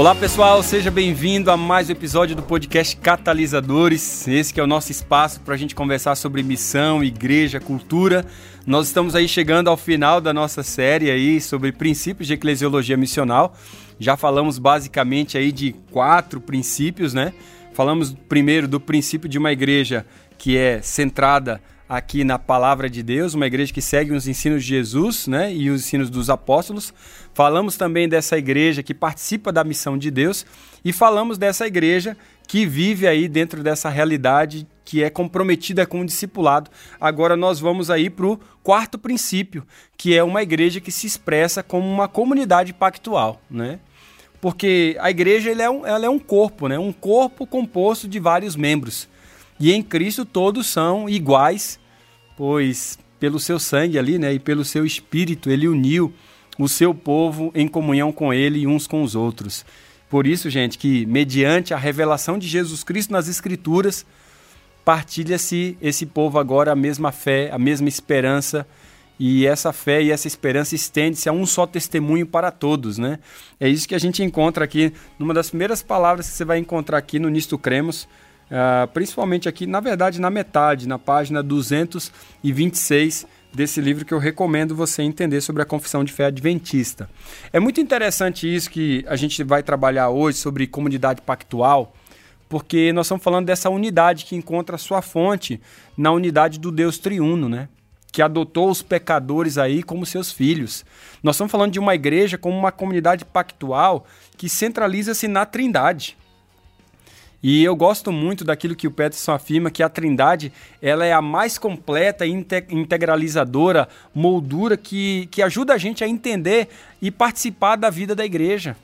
Olá pessoal, seja bem-vindo a mais um episódio do podcast Catalisadores. Esse que é o nosso espaço para a gente conversar sobre missão, igreja, cultura. Nós estamos aí chegando ao final da nossa série aí sobre princípios de eclesiologia missional. Já falamos basicamente aí de quatro princípios, né? Falamos primeiro do princípio de uma igreja que é centrada aqui na palavra de Deus, uma igreja que segue os ensinos de Jesus né, e os ensinos dos apóstolos. Falamos também dessa igreja que participa da missão de Deus e falamos dessa igreja que vive aí dentro dessa realidade que é comprometida com o discipulado. Agora nós vamos aí para o quarto princípio, que é uma igreja que se expressa como uma comunidade pactual, né? Porque a igreja é, um, ela é um corpo, né? um corpo composto de vários membros. E em Cristo todos são iguais pois pelo seu sangue ali, né, e pelo seu espírito, ele uniu o seu povo em comunhão com ele e uns com os outros. Por isso, gente, que mediante a revelação de Jesus Cristo nas Escrituras, partilha-se esse povo agora a mesma fé, a mesma esperança, e essa fé e essa esperança estende-se a um só testemunho para todos, né? É isso que a gente encontra aqui, numa das primeiras palavras que você vai encontrar aqui no Nisto Cremos, Uh, principalmente aqui, na verdade, na metade, na página 226 desse livro que eu recomendo você entender sobre a confissão de fé adventista. É muito interessante isso que a gente vai trabalhar hoje sobre comunidade pactual, porque nós estamos falando dessa unidade que encontra sua fonte na unidade do Deus triuno, né? Que adotou os pecadores aí como seus filhos. Nós estamos falando de uma igreja como uma comunidade pactual que centraliza-se na Trindade. E eu gosto muito daquilo que o Peterson afirma, que a Trindade ela é a mais completa e integralizadora moldura que, que ajuda a gente a entender e participar da vida da igreja.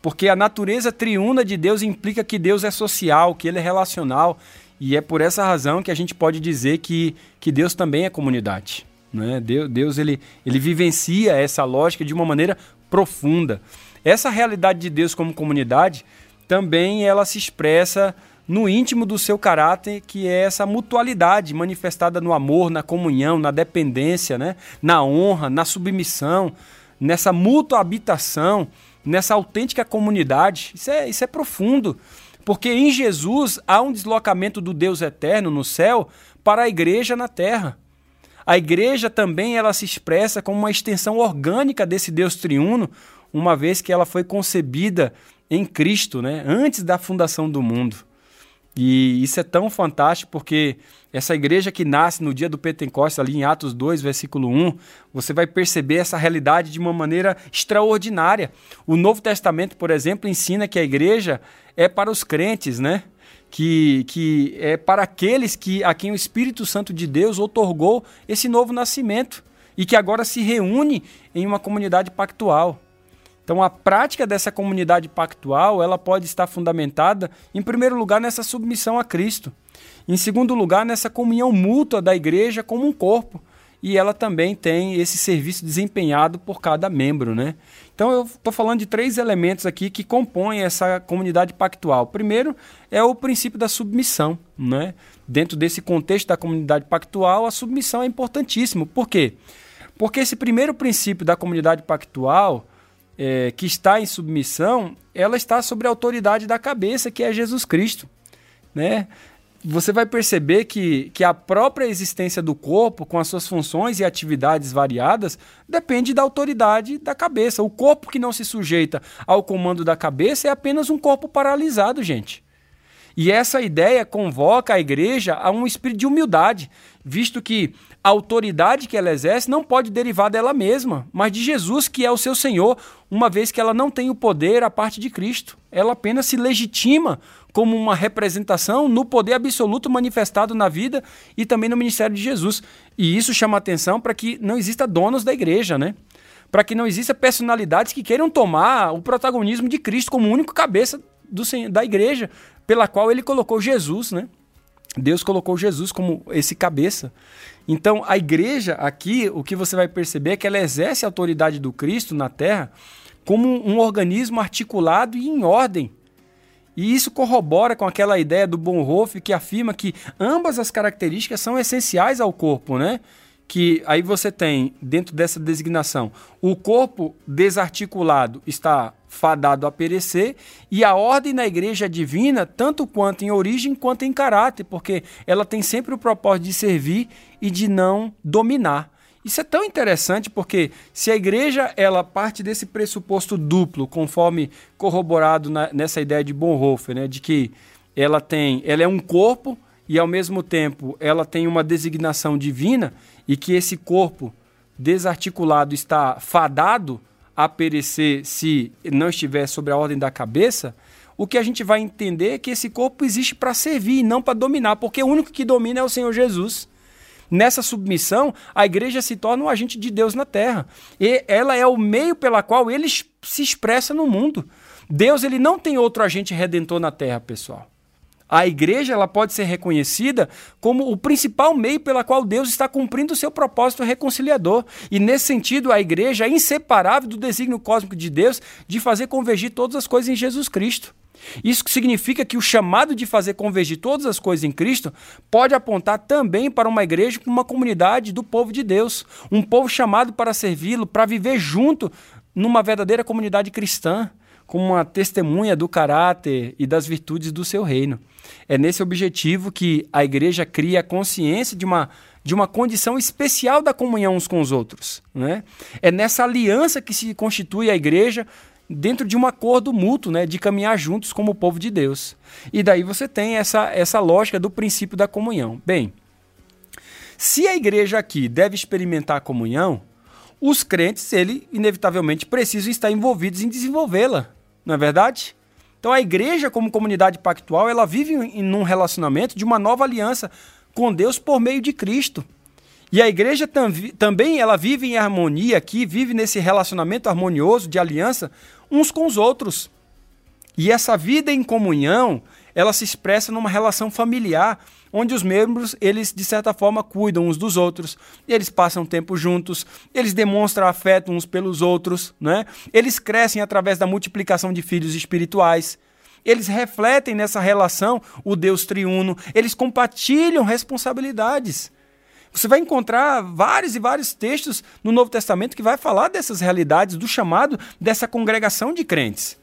Porque a natureza triuna de Deus implica que Deus é social, que ele é relacional. E é por essa razão que a gente pode dizer que, que Deus também é comunidade. Né? Deus, Deus ele, ele vivencia essa lógica de uma maneira profunda. Essa realidade de Deus como comunidade também ela se expressa no íntimo do seu caráter, que é essa mutualidade manifestada no amor, na comunhão, na dependência, né? na honra, na submissão, nessa mútua habitação, nessa autêntica comunidade. Isso é, isso é profundo, porque em Jesus há um deslocamento do Deus eterno no céu para a igreja na terra. A igreja também ela se expressa como uma extensão orgânica desse Deus triuno, uma vez que ela foi concebida em Cristo, né? antes da fundação do mundo. E isso é tão fantástico porque essa igreja que nasce no dia do Pentecostes, ali em Atos 2, versículo 1, você vai perceber essa realidade de uma maneira extraordinária. O Novo Testamento, por exemplo, ensina que a igreja é para os crentes, né? Que, que é para aqueles que a quem o Espírito Santo de Deus otorgou esse novo nascimento e que agora se reúne em uma comunidade pactual. Então, a prática dessa comunidade pactual, ela pode estar fundamentada, em primeiro lugar, nessa submissão a Cristo. Em segundo lugar, nessa comunhão mútua da igreja como um corpo. E ela também tem esse serviço desempenhado por cada membro, né? Então, eu estou falando de três elementos aqui que compõem essa comunidade pactual. Primeiro é o princípio da submissão, né? Dentro desse contexto da comunidade pactual, a submissão é importantíssimo. Por quê? Porque esse primeiro princípio da comunidade pactual é, que está em submissão, ela está sobre a autoridade da cabeça, que é Jesus Cristo. Né? Você vai perceber que, que a própria existência do corpo, com as suas funções e atividades variadas, depende da autoridade da cabeça. O corpo que não se sujeita ao comando da cabeça é apenas um corpo paralisado, gente. E essa ideia convoca a igreja a um espírito de humildade, visto que a autoridade que ela exerce não pode derivar dela mesma, mas de Jesus, que é o seu Senhor, uma vez que ela não tem o poder a parte de Cristo. Ela apenas se legitima como uma representação no poder absoluto manifestado na vida e também no ministério de Jesus. E isso chama atenção para que não exista donos da igreja, né? Para que não exista personalidades que queiram tomar o protagonismo de Cristo como único cabeça do, da igreja, pela qual ele colocou Jesus, né? Deus colocou Jesus como esse cabeça. Então, a igreja aqui, o que você vai perceber é que ela exerce a autoridade do Cristo na terra como um organismo articulado e em ordem. E isso corrobora com aquela ideia do Bonhoeffer que afirma que ambas as características são essenciais ao corpo, né? que aí você tem, dentro dessa designação, o corpo desarticulado está fadado a perecer, e a ordem na igreja divina, tanto quanto em origem quanto em caráter, porque ela tem sempre o propósito de servir e de não dominar. Isso é tão interessante porque se a igreja ela parte desse pressuposto duplo, conforme corroborado na, nessa ideia de Bonhoeffer, né, de que ela tem, ela é um corpo e ao mesmo tempo ela tem uma designação divina e que esse corpo desarticulado está fadado a perecer se não estiver sobre a ordem da cabeça, o que a gente vai entender é que esse corpo existe para servir e não para dominar, porque o único que domina é o Senhor Jesus. Nessa submissão, a igreja se torna um agente de Deus na terra. E ela é o meio pela qual ele se expressa no mundo. Deus ele não tem outro agente redentor na terra, pessoal. A igreja ela pode ser reconhecida como o principal meio pela qual Deus está cumprindo o seu propósito reconciliador. E nesse sentido, a igreja é inseparável do desígnio cósmico de Deus de fazer convergir todas as coisas em Jesus Cristo. Isso significa que o chamado de fazer convergir todas as coisas em Cristo pode apontar também para uma igreja como uma comunidade do povo de Deus, um povo chamado para servi-lo, para viver junto numa verdadeira comunidade cristã como uma testemunha do caráter e das virtudes do seu reino. É nesse objetivo que a igreja cria a consciência de uma, de uma condição especial da comunhão uns com os outros. Né? É nessa aliança que se constitui a igreja dentro de um acordo mútuo, né, de caminhar juntos como povo de Deus. E daí você tem essa, essa lógica do princípio da comunhão. Bem, se a igreja aqui deve experimentar a comunhão, os crentes, ele inevitavelmente precisam estar envolvidos em desenvolvê-la não é verdade? Então a igreja, como comunidade pactual, ela vive em um relacionamento de uma nova aliança com Deus por meio de Cristo. E a igreja tam também ela vive em harmonia aqui, vive nesse relacionamento harmonioso de aliança uns com os outros. E essa vida em comunhão, ela se expressa numa relação familiar onde os membros, eles de certa forma cuidam uns dos outros, eles passam tempo juntos, eles demonstram afeto uns pelos outros, né? Eles crescem através da multiplicação de filhos espirituais. Eles refletem nessa relação o Deus triuno, eles compartilham responsabilidades. Você vai encontrar vários e vários textos no Novo Testamento que vai falar dessas realidades, do chamado dessa congregação de crentes.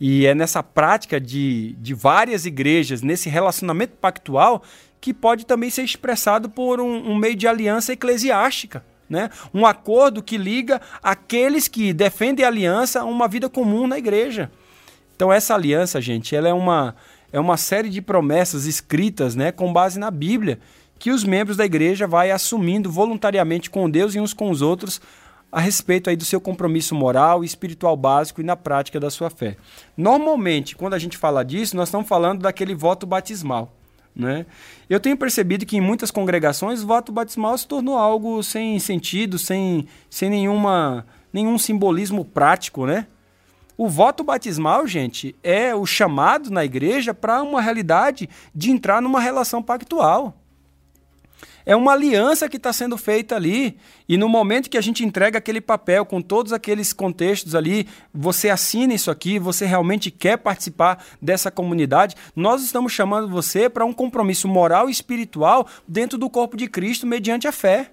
E é nessa prática de, de várias igrejas, nesse relacionamento pactual, que pode também ser expressado por um, um meio de aliança eclesiástica. Né? Um acordo que liga aqueles que defendem a aliança a uma vida comum na igreja. Então essa aliança, gente, ela é uma, é uma série de promessas escritas né, com base na Bíblia, que os membros da igreja vai assumindo voluntariamente com Deus e uns com os outros a respeito aí do seu compromisso moral e espiritual básico e na prática da sua fé. Normalmente, quando a gente fala disso, nós estamos falando daquele voto batismal. Né? Eu tenho percebido que em muitas congregações o voto batismal se tornou algo sem sentido, sem, sem nenhuma, nenhum simbolismo prático. Né? O voto batismal, gente, é o chamado na igreja para uma realidade de entrar numa relação pactual. É uma aliança que está sendo feita ali. E no momento que a gente entrega aquele papel com todos aqueles contextos ali, você assina isso aqui, você realmente quer participar dessa comunidade, nós estamos chamando você para um compromisso moral e espiritual dentro do corpo de Cristo mediante a fé.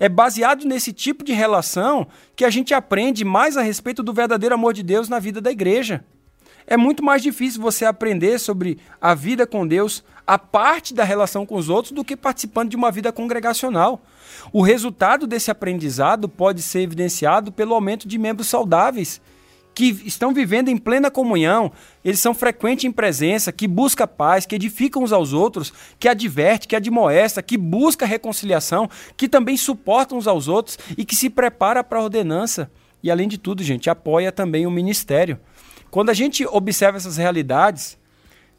É baseado nesse tipo de relação que a gente aprende mais a respeito do verdadeiro amor de Deus na vida da igreja. É muito mais difícil você aprender sobre a vida com Deus, a parte da relação com os outros, do que participando de uma vida congregacional. O resultado desse aprendizado pode ser evidenciado pelo aumento de membros saudáveis, que estão vivendo em plena comunhão, eles são frequentes em presença, que busca paz, que edificam uns aos outros, que adverte, que admoesta, que busca reconciliação, que também suportam uns aos outros e que se prepara para a ordenança. E além de tudo, gente, apoia também o ministério. Quando a gente observa essas realidades,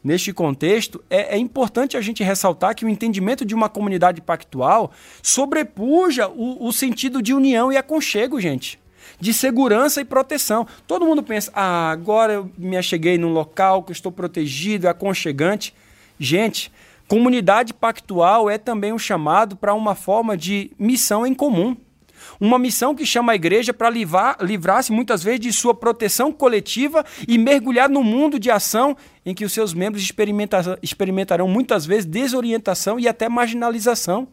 neste contexto, é, é, importante a gente ressaltar que o entendimento de uma comunidade pactual sobrepuja o, o sentido de união e aconchego, gente. De segurança e proteção. Todo mundo pensa, ah, agora eu me acheguei num local que estou protegido, é aconchegante. Gente, comunidade pactual é também um chamado para uma forma de missão em comum. Uma missão que chama a igreja para livrar-se muitas vezes de sua proteção coletiva e mergulhar no mundo de ação em que os seus membros experimenta experimentarão muitas vezes desorientação e até marginalização.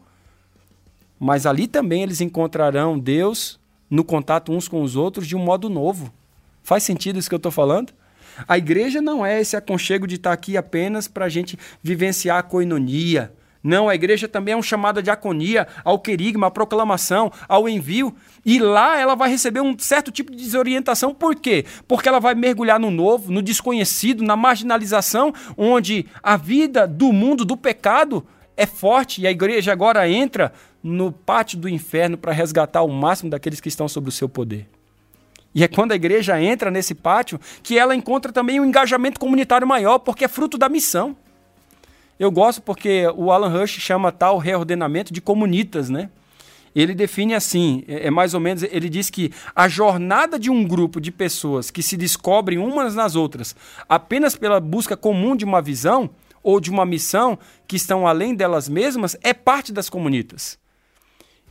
mas ali também eles encontrarão Deus no contato uns com os outros de um modo novo. Faz sentido isso que eu estou falando? A igreja não é esse aconchego de estar aqui apenas para a gente vivenciar a coinonia. Não, a igreja também é um chamado à diaconia, ao querigma, à proclamação, ao envio. E lá ela vai receber um certo tipo de desorientação. Por quê? Porque ela vai mergulhar no novo, no desconhecido, na marginalização, onde a vida do mundo, do pecado, é forte. E a igreja agora entra no pátio do inferno para resgatar o máximo daqueles que estão sob o seu poder. E é quando a igreja entra nesse pátio que ela encontra também um engajamento comunitário maior, porque é fruto da missão. Eu gosto porque o Alan Rush chama tal reordenamento de comunitas, né? Ele define assim, é, é mais ou menos, ele diz que a jornada de um grupo de pessoas que se descobrem umas nas outras apenas pela busca comum de uma visão ou de uma missão que estão além delas mesmas é parte das comunitas.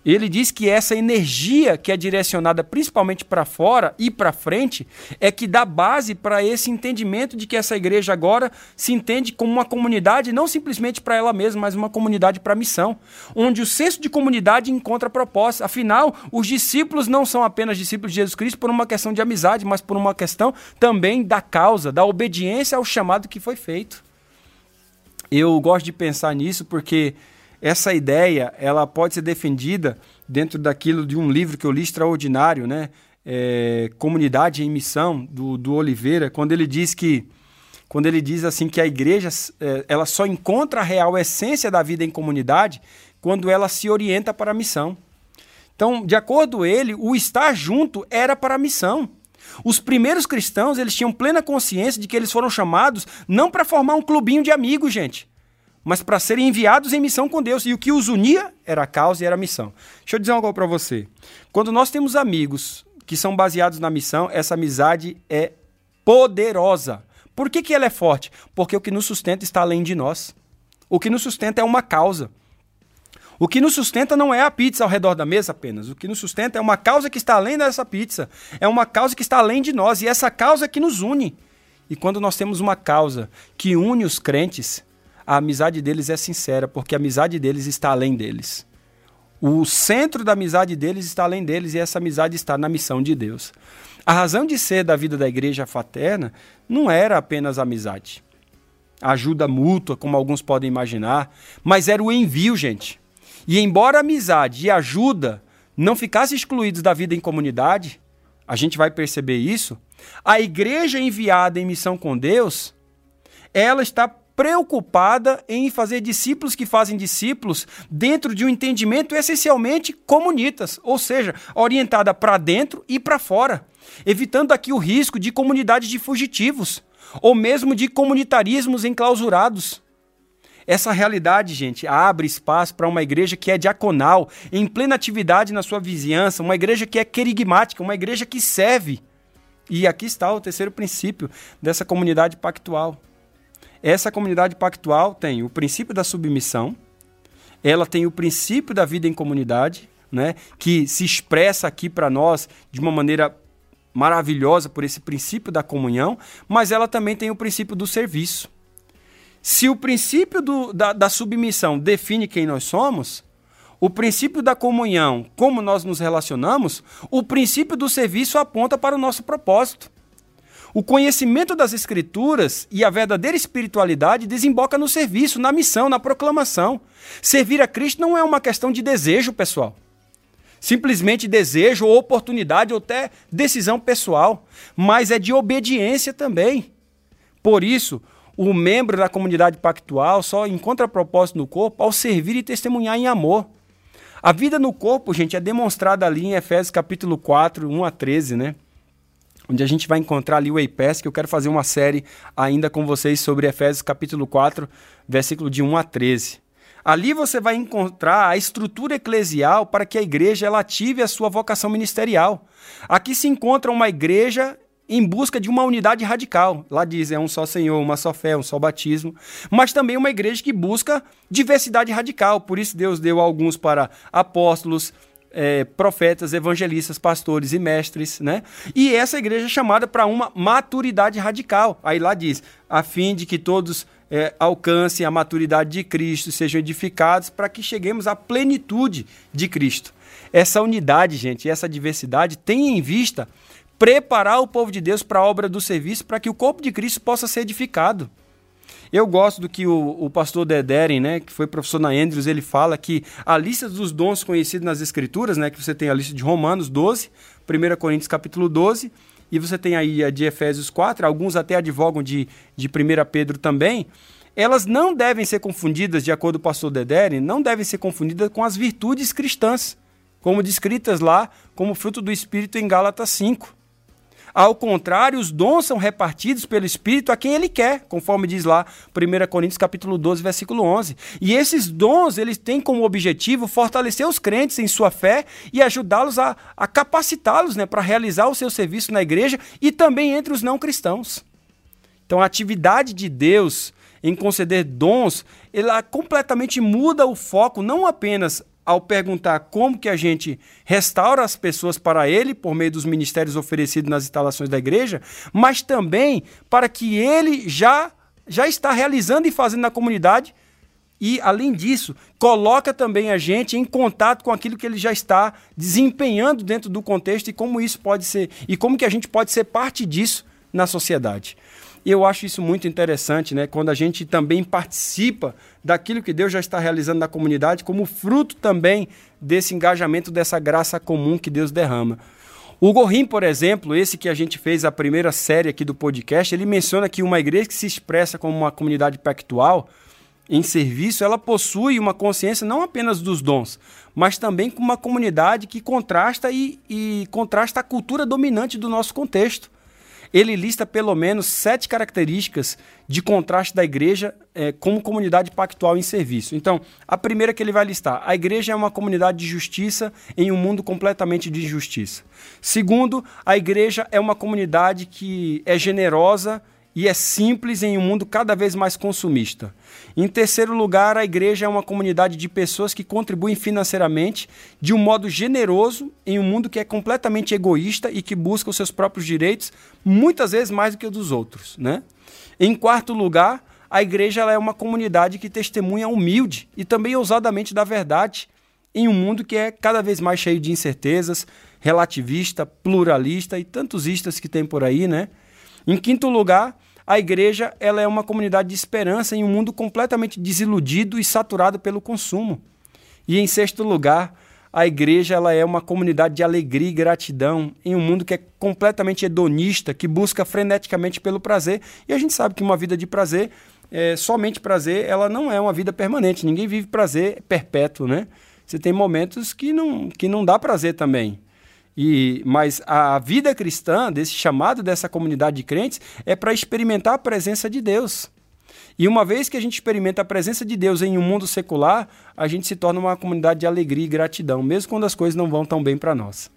Ele diz que essa energia que é direcionada principalmente para fora e para frente é que dá base para esse entendimento de que essa igreja agora se entende como uma comunidade não simplesmente para ela mesma, mas uma comunidade para a missão, onde o senso de comunidade encontra proposta. Afinal, os discípulos não são apenas discípulos de Jesus Cristo por uma questão de amizade, mas por uma questão também da causa, da obediência ao chamado que foi feito. Eu gosto de pensar nisso porque essa ideia ela pode ser defendida dentro daquilo de um livro que eu li extraordinário, né? É, Comunidade em Missão do, do Oliveira, quando ele diz que quando ele diz assim que a igreja é, ela só encontra a real essência da vida em comunidade quando ela se orienta para a missão. Então, de acordo com ele, o estar junto era para a missão. Os primeiros cristãos, eles tinham plena consciência de que eles foram chamados não para formar um clubinho de amigos, gente, mas para serem enviados em missão com Deus. E o que os unia era a causa e era a missão. Deixa eu dizer algo para você. Quando nós temos amigos que são baseados na missão, essa amizade é poderosa. Por que, que ela é forte? Porque o que nos sustenta está além de nós. O que nos sustenta é uma causa. O que nos sustenta não é a pizza ao redor da mesa apenas. O que nos sustenta é uma causa que está além dessa pizza. É uma causa que está além de nós. E essa causa é que nos une. E quando nós temos uma causa que une os crentes, a amizade deles é sincera, porque a amizade deles está além deles. O centro da amizade deles está além deles e essa amizade está na missão de Deus. A razão de ser da vida da igreja fraterna não era apenas amizade, ajuda mútua, como alguns podem imaginar, mas era o envio, gente. E embora amizade e ajuda não ficassem excluídos da vida em comunidade, a gente vai perceber isso, a igreja enviada em missão com Deus, ela está preocupada em fazer discípulos que fazem discípulos dentro de um entendimento essencialmente comunitas, ou seja, orientada para dentro e para fora, evitando aqui o risco de comunidades de fugitivos ou mesmo de comunitarismos enclausurados. Essa realidade, gente, abre espaço para uma igreja que é diaconal, em plena atividade na sua vizinhança, uma igreja que é querigmática, uma igreja que serve. E aqui está o terceiro princípio dessa comunidade pactual. Essa comunidade pactual tem o princípio da submissão, ela tem o princípio da vida em comunidade, né, que se expressa aqui para nós de uma maneira maravilhosa por esse princípio da comunhão, mas ela também tem o princípio do serviço. Se o princípio do, da, da submissão define quem nós somos, o princípio da comunhão, como nós nos relacionamos, o princípio do serviço aponta para o nosso propósito. O conhecimento das Escrituras e a verdadeira espiritualidade desemboca no serviço, na missão, na proclamação. Servir a Cristo não é uma questão de desejo, pessoal. Simplesmente desejo ou oportunidade ou até decisão pessoal, mas é de obediência também. Por isso, o membro da comunidade pactual só encontra propósito no corpo ao servir e testemunhar em amor. A vida no corpo, gente, é demonstrada ali em Efésios capítulo 4, 1 a 13, né? Onde a gente vai encontrar ali o EIPES, que eu quero fazer uma série ainda com vocês sobre Efésios capítulo 4, versículo de 1 a 13. Ali você vai encontrar a estrutura eclesial para que a igreja ela ative a sua vocação ministerial. Aqui se encontra uma igreja em busca de uma unidade radical. Lá diz, é um só Senhor, uma só fé, um só batismo, mas também uma igreja que busca diversidade radical. Por isso Deus deu alguns para apóstolos, é, profetas, evangelistas, pastores e mestres, né? E essa igreja é chamada para uma maturidade radical. Aí lá diz, a fim de que todos é, alcancem a maturidade de Cristo, sejam edificados para que cheguemos à plenitude de Cristo. Essa unidade, gente, essa diversidade tem em vista preparar o povo de Deus para a obra do serviço, para que o corpo de Cristo possa ser edificado. Eu gosto do que o, o pastor Dederen, né, que foi professor na Andrews, ele fala que a lista dos dons conhecidos nas Escrituras, né, que você tem a lista de Romanos 12, 1 Coríntios capítulo 12, e você tem aí a de Efésios 4, alguns até advogam de, de 1 Pedro também, elas não devem ser confundidas, de acordo com o pastor Dederen, não devem ser confundidas com as virtudes cristãs, como descritas lá como fruto do Espírito em Gálatas 5. Ao contrário, os dons são repartidos pelo Espírito a quem ele quer, conforme diz lá 1 Coríntios capítulo 12, versículo 11. E esses dons, eles têm como objetivo fortalecer os crentes em sua fé e ajudá-los a, a capacitá-los né, para realizar o seu serviço na igreja e também entre os não cristãos. Então, a atividade de Deus em conceder dons, ela completamente muda o foco, não apenas ao perguntar como que a gente restaura as pessoas para ele por meio dos ministérios oferecidos nas instalações da igreja, mas também para que ele já já está realizando e fazendo na comunidade e além disso, coloca também a gente em contato com aquilo que ele já está desempenhando dentro do contexto e como isso pode ser e como que a gente pode ser parte disso na sociedade. E eu acho isso muito interessante, né? Quando a gente também participa daquilo que Deus já está realizando na comunidade, como fruto também desse engajamento, dessa graça comum que Deus derrama. O Gorrim, por exemplo, esse que a gente fez a primeira série aqui do podcast, ele menciona que uma igreja que se expressa como uma comunidade pactual em serviço, ela possui uma consciência não apenas dos dons, mas também com uma comunidade que contrasta e, e contrasta a cultura dominante do nosso contexto ele lista pelo menos sete características de contraste da igreja é, como comunidade pactual em serviço. Então, a primeira que ele vai listar: a igreja é uma comunidade de justiça em um mundo completamente de injustiça. Segundo, a igreja é uma comunidade que é generosa e é simples em um mundo cada vez mais consumista. Em terceiro lugar, a igreja é uma comunidade de pessoas que contribuem financeiramente de um modo generoso em um mundo que é completamente egoísta e que busca os seus próprios direitos, muitas vezes mais do que os dos outros. Né? Em quarto lugar, a igreja é uma comunidade que testemunha humilde e também ousadamente da verdade em um mundo que é cada vez mais cheio de incertezas, relativista, pluralista e tantos istas que tem por aí, né? Em quinto lugar, a igreja ela é uma comunidade de esperança em um mundo completamente desiludido e saturado pelo consumo. E em sexto lugar, a igreja ela é uma comunidade de alegria e gratidão em um mundo que é completamente hedonista, que busca freneticamente pelo prazer. E a gente sabe que uma vida de prazer, é, somente prazer, ela não é uma vida permanente. Ninguém vive prazer perpétuo, né? Você tem momentos que não, que não dá prazer também. E, mas a vida cristã, desse chamado dessa comunidade de crentes, é para experimentar a presença de Deus. E uma vez que a gente experimenta a presença de Deus em um mundo secular, a gente se torna uma comunidade de alegria e gratidão, mesmo quando as coisas não vão tão bem para nós.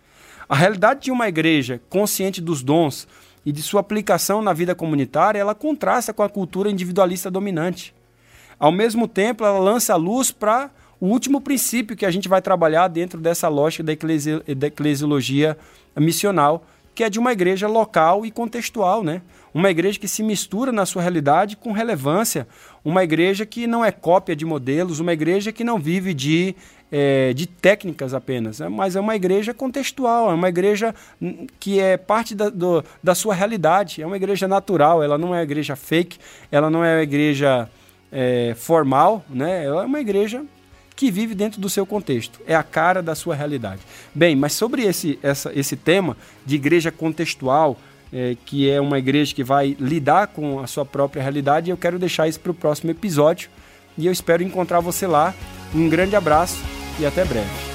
A realidade de uma igreja consciente dos dons e de sua aplicação na vida comunitária, ela contrasta com a cultura individualista dominante. Ao mesmo tempo, ela lança a luz para o último princípio que a gente vai trabalhar dentro dessa lógica da, eclesi da eclesiologia missional, que é de uma igreja local e contextual, né? Uma igreja que se mistura na sua realidade com relevância, uma igreja que não é cópia de modelos, uma igreja que não vive de, é, de técnicas apenas, né? mas é uma igreja contextual, é uma igreja que é parte da, do, da sua realidade, é uma igreja natural, ela não é uma igreja fake, ela não é uma igreja é, formal, né? ela é uma igreja que vive dentro do seu contexto, é a cara da sua realidade. Bem, mas sobre esse, essa, esse tema de igreja contextual, é, que é uma igreja que vai lidar com a sua própria realidade, eu quero deixar isso para o próximo episódio e eu espero encontrar você lá. Um grande abraço e até breve.